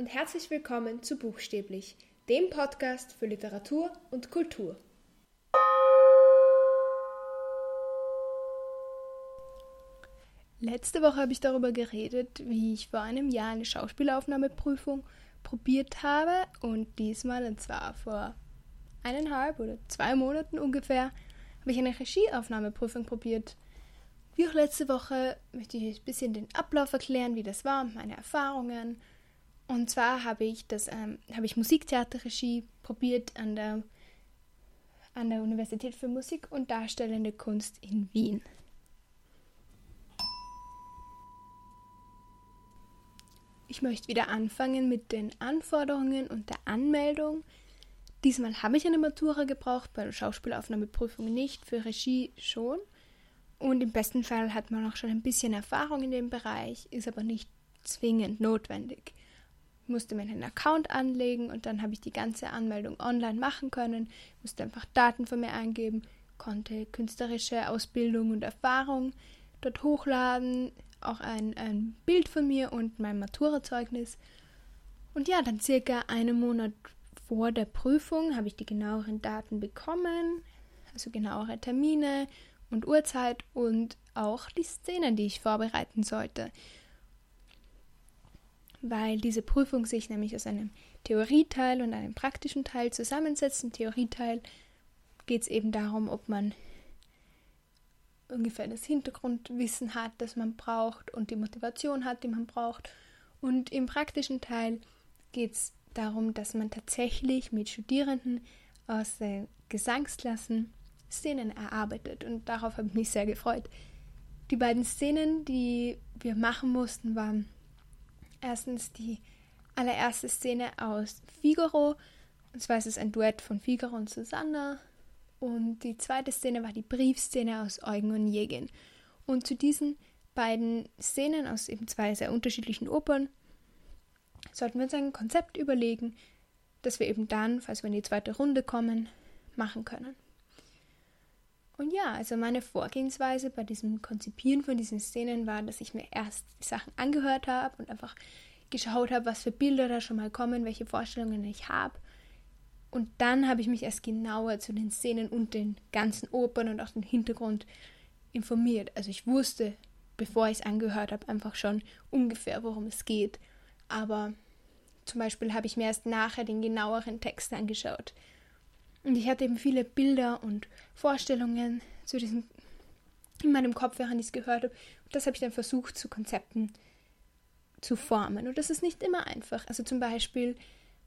und herzlich willkommen zu Buchstäblich, dem Podcast für Literatur und Kultur. Letzte Woche habe ich darüber geredet, wie ich vor einem Jahr eine Schauspielaufnahmeprüfung probiert habe und diesmal, und zwar vor eineinhalb oder zwei Monaten ungefähr, habe ich eine Regieaufnahmeprüfung probiert. Wie auch letzte Woche möchte ich euch ein bisschen den Ablauf erklären, wie das war, meine Erfahrungen. Und zwar habe ich das, ähm, habe ich Musiktheaterregie probiert an der, an der Universität für Musik und Darstellende Kunst in Wien. Ich möchte wieder anfangen mit den Anforderungen und der Anmeldung. Diesmal habe ich eine Matura gebraucht, bei der Schauspielaufnahmeprüfung nicht, für Regie schon. Und im besten Fall hat man auch schon ein bisschen Erfahrung in dem Bereich, ist aber nicht zwingend notwendig. Musste mir einen Account anlegen und dann habe ich die ganze Anmeldung online machen können, musste einfach Daten von mir eingeben, konnte künstlerische Ausbildung und Erfahrung dort hochladen, auch ein, ein Bild von mir und mein Maturazeugnis. Und ja, dann circa einen Monat vor der Prüfung habe ich die genaueren Daten bekommen, also genauere Termine und Uhrzeit und auch die Szenen, die ich vorbereiten sollte. Weil diese Prüfung sich nämlich aus einem Theorieteil und einem praktischen Teil zusammensetzt. Im Theorieteil geht es eben darum, ob man ungefähr das Hintergrundwissen hat, das man braucht und die Motivation hat, die man braucht. Und im praktischen Teil geht es darum, dass man tatsächlich mit Studierenden aus den Gesangsklassen Szenen erarbeitet. Und darauf habe ich mich sehr gefreut. Die beiden Szenen, die wir machen mussten, waren erstens die allererste Szene aus Figaro. Und zwar ist es ein Duett von Figaro und Susanna. Und die zweite Szene war die Briefszene aus Eugen und Jägin. Und zu diesen beiden Szenen aus eben zwei sehr unterschiedlichen Opern sollten wir uns ein Konzept überlegen, das wir eben dann, falls wir in die zweite Runde kommen, machen können. Und ja, also meine Vorgehensweise bei diesem Konzipieren von diesen Szenen war, dass ich mir erst die Sachen angehört habe und einfach geschaut habe, was für Bilder da schon mal kommen, welche Vorstellungen ich habe und dann habe ich mich erst genauer zu den Szenen und den ganzen Opern und auch den Hintergrund informiert. Also ich wusste, bevor ich es angehört habe, einfach schon ungefähr, worum es geht. Aber zum Beispiel habe ich mir erst nachher den genaueren Text angeschaut. Und ich hatte eben viele Bilder und Vorstellungen zu diesem in meinem Kopf, während ich es gehört habe. Und das habe ich dann versucht, zu Konzepten zu formen. Und das ist nicht immer einfach. Also zum Beispiel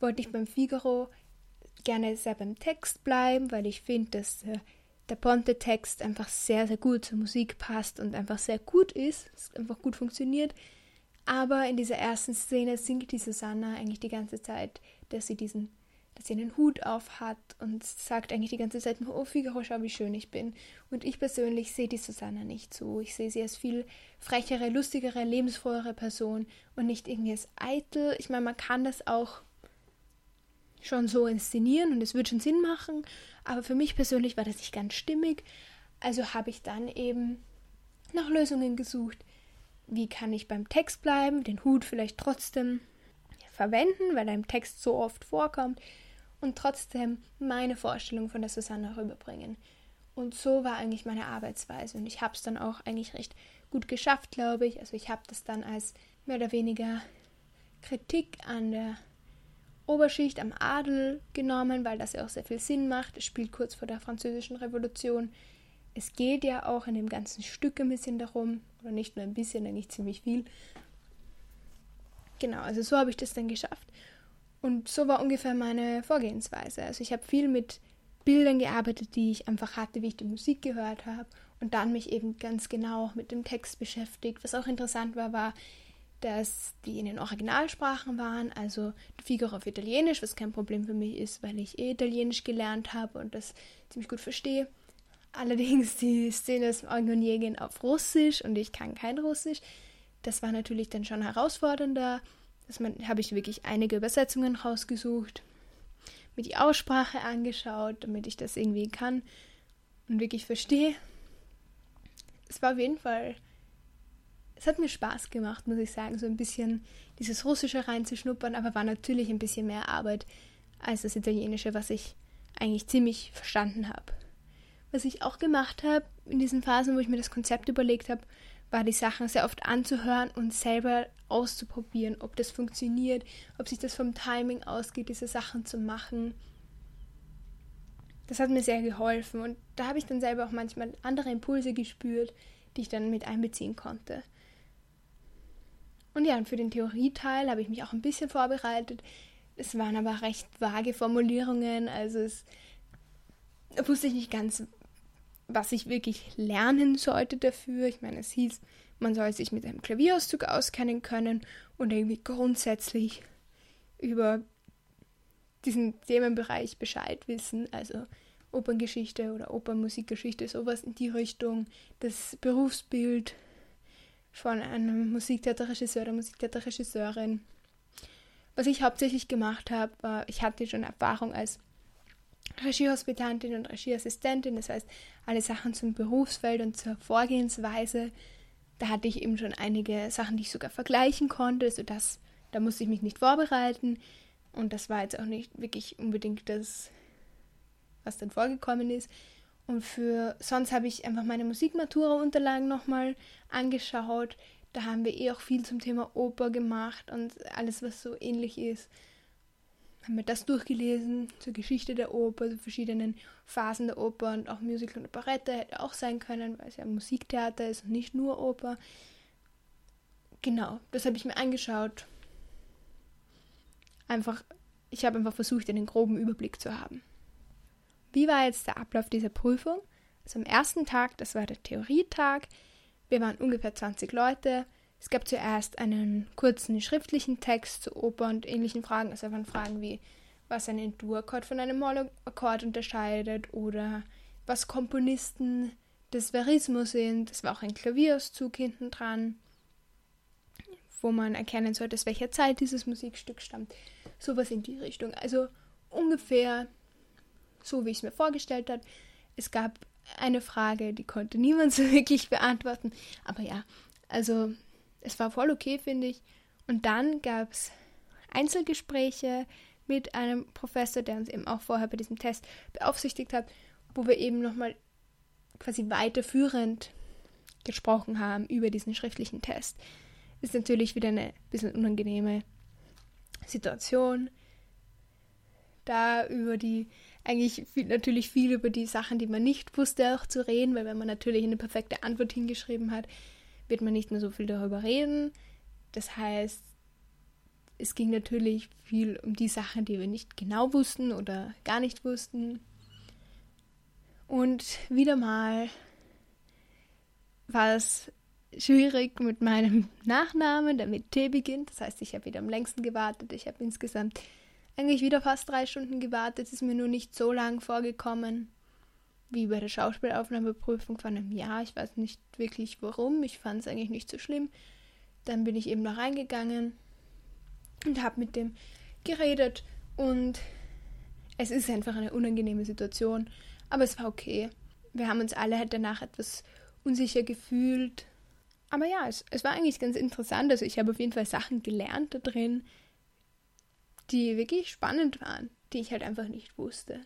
wollte ich beim Figaro gerne sehr beim Text bleiben, weil ich finde, dass äh, der Ponte-Text einfach sehr, sehr gut zur Musik passt und einfach sehr gut ist, es einfach gut funktioniert. Aber in dieser ersten Szene singt die Susanna eigentlich die ganze Zeit, dass sie diesen, dass sie einen Hut auf hat und sagt eigentlich die ganze Zeit nur, oh Figaro, schau, wie schön ich bin. Und ich persönlich sehe die Susanna nicht so. Ich sehe sie als viel frechere, lustigere, lebensfrohere Person und nicht irgendwie als eitel. Ich meine, man kann das auch schon so inszenieren und es wird schon Sinn machen, aber für mich persönlich war das nicht ganz stimmig. Also habe ich dann eben nach Lösungen gesucht. Wie kann ich beim Text bleiben, den Hut vielleicht trotzdem verwenden, weil er im Text so oft vorkommt und trotzdem meine Vorstellung von der Susanne rüberbringen. Und so war eigentlich meine Arbeitsweise und ich habe es dann auch eigentlich recht gut geschafft, glaube ich. Also ich habe das dann als mehr oder weniger Kritik an der Oberschicht am Adel genommen, weil das ja auch sehr viel Sinn macht. Es spielt kurz vor der Französischen Revolution. Es geht ja auch in dem ganzen Stück ein bisschen darum, oder nicht nur ein bisschen, eigentlich ziemlich viel. Genau, also so habe ich das dann geschafft. Und so war ungefähr meine Vorgehensweise. Also ich habe viel mit Bildern gearbeitet, die ich einfach hatte, wie ich die Musik gehört habe. Und dann mich eben ganz genau mit dem Text beschäftigt. Was auch interessant war, war, dass die in den Originalsprachen waren, also Figaro auf Italienisch, was kein Problem für mich ist, weil ich eh Italienisch gelernt habe und das ziemlich gut verstehe. Allerdings die Szene ist Jägen auf Russisch und ich kann kein Russisch. Das war natürlich dann schon herausfordernder. Das habe ich wirklich einige Übersetzungen rausgesucht, mir die Aussprache angeschaut, damit ich das irgendwie kann und wirklich verstehe. Es war auf jeden Fall es hat mir Spaß gemacht, muss ich sagen, so ein bisschen dieses Russische reinzuschnuppern, aber war natürlich ein bisschen mehr Arbeit als das Italienische, was ich eigentlich ziemlich verstanden habe. Was ich auch gemacht habe in diesen Phasen, wo ich mir das Konzept überlegt habe, war die Sachen sehr oft anzuhören und selber auszuprobieren, ob das funktioniert, ob sich das vom Timing ausgeht, diese Sachen zu machen. Das hat mir sehr geholfen und da habe ich dann selber auch manchmal andere Impulse gespürt, die ich dann mit einbeziehen konnte. Und ja, und für den Theorieteil habe ich mich auch ein bisschen vorbereitet. Es waren aber recht vage Formulierungen, also es wusste ich nicht ganz, was ich wirklich lernen sollte dafür. Ich meine, es hieß, man soll sich mit einem Klavierauszug auskennen können und irgendwie grundsätzlich über diesen Themenbereich Bescheid wissen, also Operngeschichte oder Opernmusikgeschichte, sowas in die Richtung, das Berufsbild von einem Musiktheaterregisseur oder Musiktheaterregisseurin. Was ich hauptsächlich gemacht habe, war, ich hatte schon Erfahrung als Regiehospitantin und Regieassistentin, das heißt alle Sachen zum Berufsfeld und zur Vorgehensweise. Da hatte ich eben schon einige Sachen, die ich sogar vergleichen konnte, sodass da musste ich mich nicht vorbereiten. Und das war jetzt auch nicht wirklich unbedingt das, was dann vorgekommen ist. Und für sonst habe ich einfach meine Musikmatura-Unterlagen nochmal angeschaut. Da haben wir eh auch viel zum Thema Oper gemacht und alles, was so ähnlich ist haben wir das durchgelesen zur Geschichte der Oper, zu verschiedenen Phasen der Oper und auch Musical und Operette hätte auch sein können, weil es ja Musiktheater ist und nicht nur Oper. Genau, das habe ich mir angeschaut. Einfach, ich habe einfach versucht, einen groben Überblick zu haben. Wie war jetzt der Ablauf dieser Prüfung? Also am ersten Tag, das war der Theorietag, wir waren ungefähr 20 Leute, es gab zuerst einen kurzen schriftlichen Text zu Oper und ähnlichen Fragen. Also waren Fragen wie, was ein Dur-Akkord von einem Moll-Akkord unterscheidet oder was Komponisten des Verismo sind. Das war auch ein Klavierauszug hinten dran, wo man erkennen sollte, aus welcher Zeit dieses Musikstück stammt. Sowas in die Richtung. Also ungefähr so, wie ich es mir vorgestellt habe. Es gab eine Frage, die konnte niemand so wirklich beantworten. Aber ja, also es war voll okay, finde ich. Und dann gab es Einzelgespräche mit einem Professor, der uns eben auch vorher bei diesem Test beaufsichtigt hat, wo wir eben nochmal quasi weiterführend gesprochen haben über diesen schriftlichen Test. Ist natürlich wieder eine bisschen unangenehme Situation, da über die, eigentlich viel, natürlich viel über die Sachen, die man nicht wusste, auch zu reden, weil wenn man natürlich eine perfekte Antwort hingeschrieben hat, wird man nicht mehr so viel darüber reden. Das heißt, es ging natürlich viel um die Sachen, die wir nicht genau wussten oder gar nicht wussten. Und wieder mal war es schwierig mit meinem Nachnamen, der mit T beginnt. Das heißt, ich habe wieder am längsten gewartet. Ich habe insgesamt eigentlich wieder fast drei Stunden gewartet. Es ist mir nur nicht so lang vorgekommen wie bei der Schauspielaufnahmeprüfung von einem Jahr. Ich weiß nicht wirklich warum. Ich fand es eigentlich nicht so schlimm. Dann bin ich eben da reingegangen und habe mit dem geredet und es ist einfach eine unangenehme Situation, aber es war okay. Wir haben uns alle halt danach etwas unsicher gefühlt. Aber ja, es, es war eigentlich ganz interessant. Also ich habe auf jeden Fall Sachen gelernt da drin, die wirklich spannend waren, die ich halt einfach nicht wusste.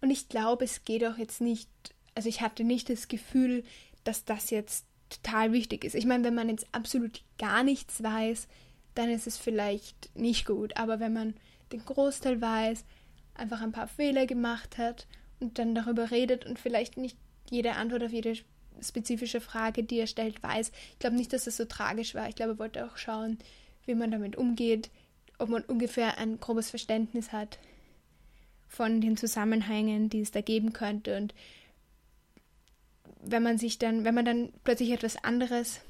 Und ich glaube, es geht auch jetzt nicht, also ich hatte nicht das Gefühl, dass das jetzt total wichtig ist. Ich meine, wenn man jetzt absolut gar nichts weiß, dann ist es vielleicht nicht gut. Aber wenn man den Großteil weiß, einfach ein paar Fehler gemacht hat und dann darüber redet und vielleicht nicht jede Antwort auf jede spezifische Frage, die er stellt, weiß. Ich glaube nicht, dass es so tragisch war. Ich glaube, er wollte auch schauen, wie man damit umgeht, ob man ungefähr ein grobes Verständnis hat, von den Zusammenhängen, die es da geben könnte. Und wenn man sich dann, wenn man dann plötzlich etwas anderes,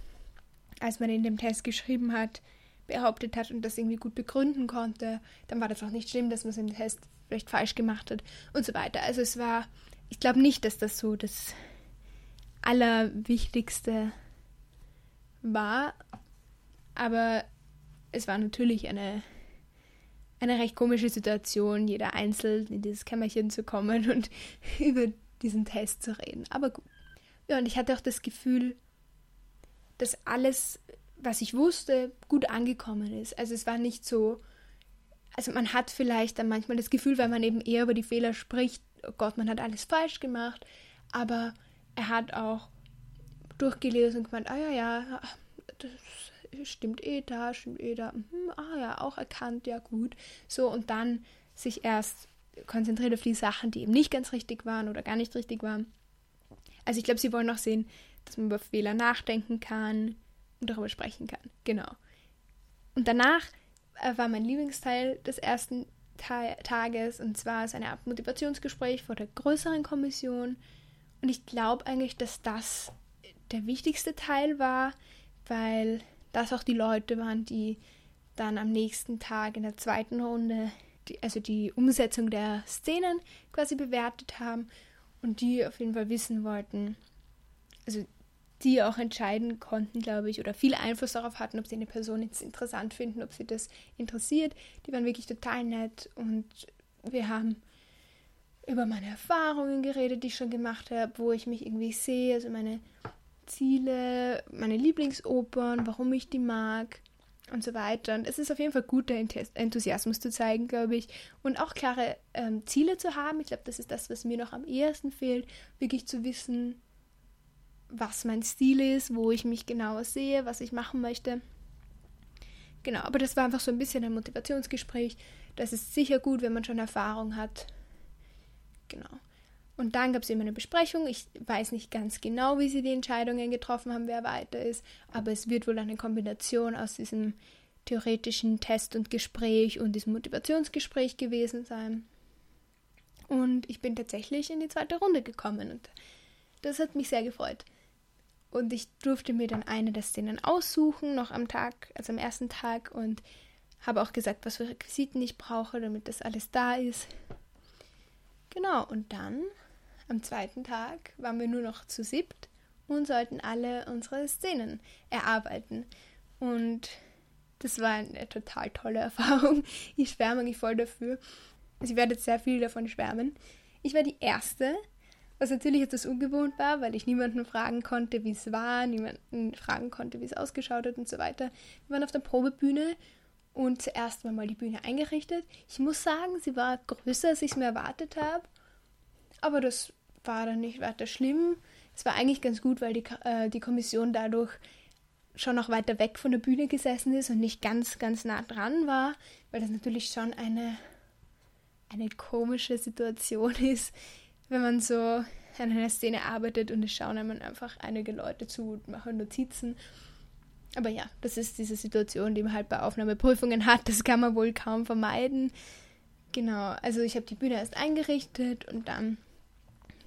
als man in dem Test geschrieben hat, behauptet hat und das irgendwie gut begründen konnte, dann war das auch nicht schlimm, dass man es im Test vielleicht falsch gemacht hat und so weiter. Also es war, ich glaube nicht, dass das so das Allerwichtigste war, aber es war natürlich eine eine recht komische Situation, jeder einzeln in dieses Kämmerchen zu kommen und über diesen Test zu reden. Aber gut. Ja, und ich hatte auch das Gefühl, dass alles, was ich wusste, gut angekommen ist. Also es war nicht so, also man hat vielleicht dann manchmal das Gefühl, weil man eben eher über die Fehler spricht, oh Gott, man hat alles falsch gemacht, aber er hat auch durchgelesen und gemeint, ah ja, ja, das stimmt eh da, stimmt eh da, mhm, ah ja, auch erkannt, ja gut. So, und dann sich erst konzentriert auf die Sachen, die eben nicht ganz richtig waren oder gar nicht richtig waren. Also ich glaube, sie wollen auch sehen, dass man über Fehler nachdenken kann und darüber sprechen kann. Genau. Und danach äh, war mein Lieblingsteil des ersten Ta Tages und zwar ist eine Art Motivationsgespräch vor der größeren Kommission. Und ich glaube eigentlich, dass das der wichtigste Teil war, weil das auch die Leute waren, die dann am nächsten Tag in der zweiten Runde, die, also die Umsetzung der Szenen quasi bewertet haben und die auf jeden Fall wissen wollten, also die auch entscheiden konnten, glaube ich, oder viel Einfluss darauf hatten, ob sie eine Person jetzt interessant finden, ob sie das interessiert. Die waren wirklich total nett und wir haben über meine Erfahrungen geredet, die ich schon gemacht habe, wo ich mich irgendwie sehe, also meine Ziele, meine Lieblingsopern, warum ich die mag und so weiter. Und es ist auf jeden Fall guter Enthusiasmus zu zeigen, glaube ich. Und auch klare ähm, Ziele zu haben. Ich glaube, das ist das, was mir noch am ehesten fehlt. Wirklich zu wissen, was mein Stil ist, wo ich mich genauer sehe, was ich machen möchte. Genau, aber das war einfach so ein bisschen ein Motivationsgespräch. Das ist sicher gut, wenn man schon Erfahrung hat. Genau. Und dann gab es immer eine Besprechung. Ich weiß nicht ganz genau, wie sie die Entscheidungen getroffen haben, wer weiter ist, aber es wird wohl eine Kombination aus diesem theoretischen Test und Gespräch und diesem Motivationsgespräch gewesen sein. Und ich bin tatsächlich in die zweite Runde gekommen und das hat mich sehr gefreut. Und ich durfte mir dann eine der Szenen aussuchen, noch am Tag, also am ersten Tag, und habe auch gesagt, was für Requisiten ich brauche, damit das alles da ist. Genau, und dann am zweiten Tag waren wir nur noch zu siebt und sollten alle unsere Szenen erarbeiten. Und das war eine total tolle Erfahrung. Ich schwärme mich voll dafür. Also ich sehr viel davon schwärmen. Ich war die Erste, was natürlich etwas ungewohnt war, weil ich niemanden fragen konnte, wie es war, niemanden fragen konnte, wie es ausgeschaut hat und so weiter. Wir waren auf der Probebühne und zuerst war mal die Bühne eingerichtet. Ich muss sagen, sie war größer, als ich es mir erwartet habe. Aber das war dann nicht weiter schlimm. Es war eigentlich ganz gut, weil die, äh, die Kommission dadurch schon noch weiter weg von der Bühne gesessen ist und nicht ganz, ganz nah dran war, weil das natürlich schon eine, eine komische Situation ist, wenn man so an einer Szene arbeitet und es schauen einem einfach einige Leute zu und machen Notizen. Aber ja, das ist diese Situation, die man halt bei Aufnahmeprüfungen hat. Das kann man wohl kaum vermeiden. Genau, also ich habe die Bühne erst eingerichtet und dann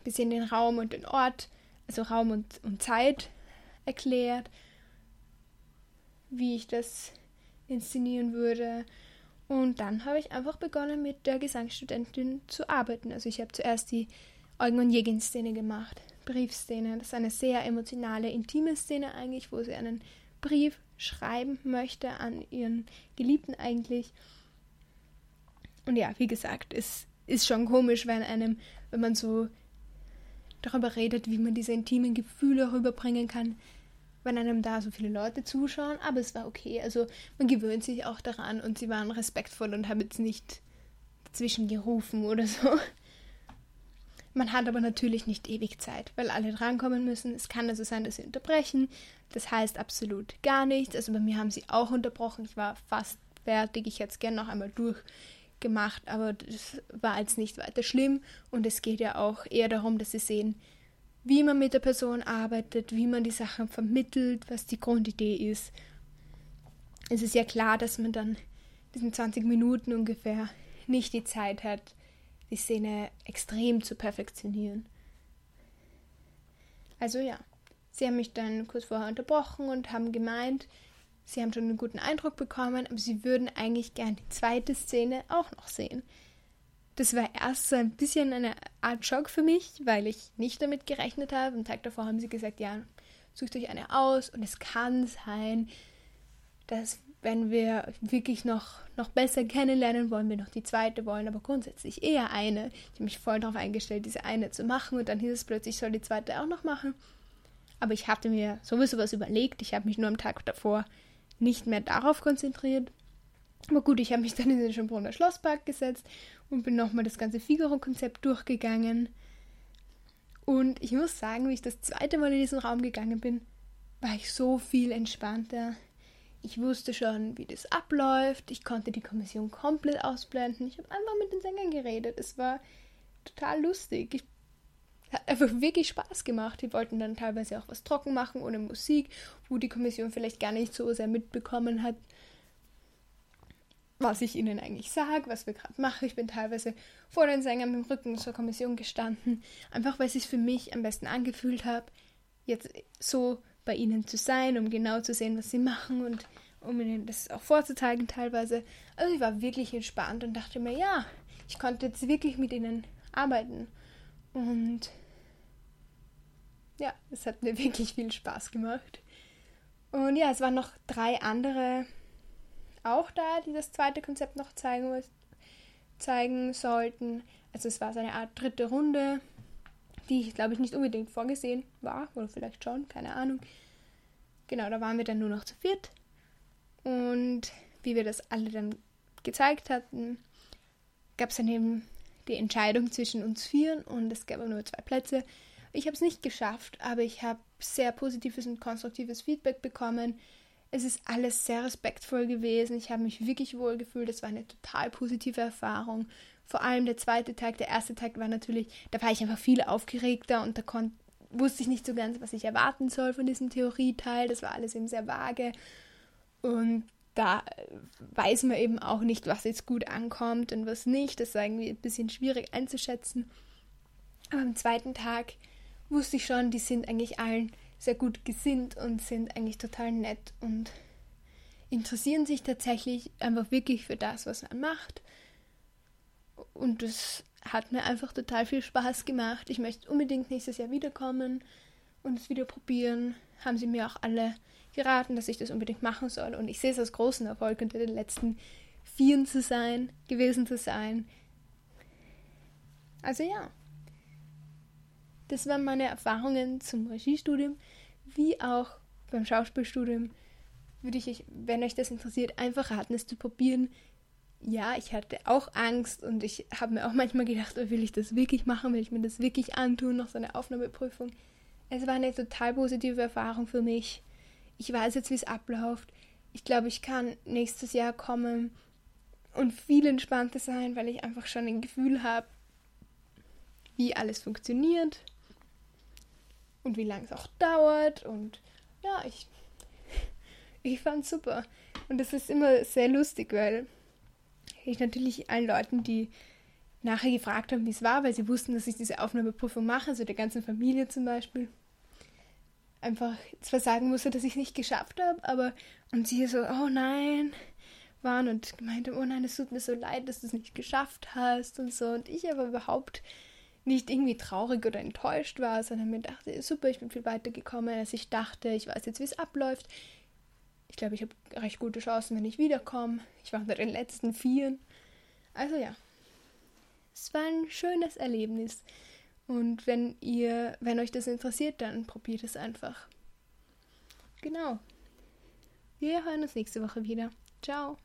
bisschen den Raum und den Ort, also Raum und, und Zeit erklärt, wie ich das inszenieren würde. Und dann habe ich einfach begonnen, mit der Gesangsstudentin zu arbeiten. Also ich habe zuerst die Eugen und Jägin-Szene gemacht, Briefszene. Das ist eine sehr emotionale, intime Szene eigentlich, wo sie einen Brief schreiben möchte an ihren Geliebten eigentlich. Und ja, wie gesagt, es ist schon komisch, wenn einem, wenn man so darüber redet, wie man diese intimen Gefühle rüberbringen kann, wenn einem da so viele Leute zuschauen. Aber es war okay. Also man gewöhnt sich auch daran und sie waren respektvoll und haben jetzt nicht dazwischen gerufen oder so. Man hat aber natürlich nicht ewig Zeit, weil alle drankommen müssen. Es kann also sein, dass sie unterbrechen. Das heißt absolut gar nichts. Also bei mir haben sie auch unterbrochen. Ich war fast fertig. Ich hätte es gerne noch einmal durch gemacht, aber das war jetzt nicht weiter schlimm und es geht ja auch eher darum, dass sie sehen, wie man mit der Person arbeitet, wie man die Sachen vermittelt, was die Grundidee ist. Es ist ja klar, dass man dann diesen 20 Minuten ungefähr nicht die Zeit hat, die Szene extrem zu perfektionieren. Also ja, sie haben mich dann kurz vorher unterbrochen und haben gemeint, Sie haben schon einen guten Eindruck bekommen, aber sie würden eigentlich gern die zweite Szene auch noch sehen. Das war erst so ein bisschen eine Art Schock für mich, weil ich nicht damit gerechnet habe. Am Tag davor haben sie gesagt, ja, sucht euch eine aus und es kann sein, dass wenn wir wirklich noch, noch besser kennenlernen wollen, wir noch die zweite wollen, aber grundsätzlich eher eine. Ich habe mich voll darauf eingestellt, diese eine zu machen und dann hieß es plötzlich, ich soll die zweite auch noch machen. aber ich hatte mir sowieso was überlegt. Ich habe mich nur am Tag davor nicht mehr darauf konzentriert. Aber gut, ich habe mich dann in den Schönbrunner Schlosspark gesetzt und bin nochmal das ganze Figaro-Konzept durchgegangen. Und ich muss sagen, wie ich das zweite Mal in diesen Raum gegangen bin, war ich so viel entspannter. Ich wusste schon, wie das abläuft. Ich konnte die Kommission komplett ausblenden. Ich habe einfach mit den Sängern geredet. Es war total lustig. Ich hat einfach wirklich Spaß gemacht. Die wollten dann teilweise auch was trocken machen ohne Musik, wo die Kommission vielleicht gar nicht so sehr mitbekommen hat, was ich ihnen eigentlich sage, was wir gerade machen. Ich bin teilweise vor den Sängern mit dem Rücken zur Kommission gestanden, einfach weil es sich für mich am besten angefühlt hat, jetzt so bei ihnen zu sein, um genau zu sehen, was sie machen und um ihnen das auch vorzuzeigen teilweise. Also ich war wirklich entspannt und dachte mir, ja, ich konnte jetzt wirklich mit ihnen arbeiten. Und ja, es hat mir wirklich viel Spaß gemacht. Und ja, es waren noch drei andere auch da, die das zweite Konzept noch zeigen, zeigen sollten. Also es war so eine Art dritte Runde, die, glaube ich, nicht unbedingt vorgesehen war, oder vielleicht schon, keine Ahnung. Genau, da waren wir dann nur noch zu viert. Und wie wir das alle dann gezeigt hatten, gab es dann eben die Entscheidung zwischen uns vieren und es gab nur zwei Plätze. Ich habe es nicht geschafft, aber ich habe sehr positives und konstruktives Feedback bekommen. Es ist alles sehr respektvoll gewesen. Ich habe mich wirklich wohl gefühlt. Es war eine total positive Erfahrung. Vor allem der zweite Tag, der erste Tag war natürlich, da war ich einfach viel aufgeregter und da kon wusste ich nicht so ganz, was ich erwarten soll von diesem Theorieteil. Das war alles eben sehr vage. Und da weiß man eben auch nicht, was jetzt gut ankommt und was nicht. Das war irgendwie ein bisschen schwierig einzuschätzen. Aber am zweiten Tag wusste ich schon, die sind eigentlich allen sehr gut gesinnt und sind eigentlich total nett und interessieren sich tatsächlich einfach wirklich für das, was man macht. Und das hat mir einfach total viel Spaß gemacht. Ich möchte unbedingt nächstes Jahr wiederkommen und es wieder probieren. Haben sie mir auch alle geraten, dass ich das unbedingt machen soll. Und ich sehe es als großen Erfolg, unter den letzten Vieren zu sein, gewesen zu sein. Also ja, das waren meine Erfahrungen zum Regiestudium, wie auch beim Schauspielstudium. Würde ich, euch, wenn euch das interessiert, einfach raten, es zu probieren. Ja, ich hatte auch Angst und ich habe mir auch manchmal gedacht, oh, will ich das wirklich machen, will ich mir das wirklich antun, noch so eine Aufnahmeprüfung. Es war eine total positive Erfahrung für mich ich weiß jetzt, wie es abläuft. Ich glaube, ich kann nächstes Jahr kommen und viel entspannter sein, weil ich einfach schon ein Gefühl habe, wie alles funktioniert und wie lange es auch dauert. Und ja, ich, ich fand super. Und das ist immer sehr lustig, weil ich natürlich allen Leuten, die nachher gefragt haben, wie es war, weil sie wussten, dass ich diese Aufnahmeprüfung mache, also der ganzen Familie zum Beispiel, einfach zwar sagen musste, dass ich es nicht geschafft habe, aber und sie so, oh nein, waren und gemeint haben, oh nein, es tut mir so leid, dass du es nicht geschafft hast und so. Und ich aber überhaupt nicht irgendwie traurig oder enttäuscht war, sondern mir dachte, super, ich bin viel weiter gekommen, als ich dachte. Ich weiß jetzt, wie es abläuft. Ich glaube, ich habe recht gute Chancen, wenn ich wiederkomme. Ich war unter den letzten vier. Also ja, es war ein schönes Erlebnis. Und wenn ihr, wenn euch das interessiert, dann probiert es einfach. Genau. Wir hören uns nächste Woche wieder. Ciao.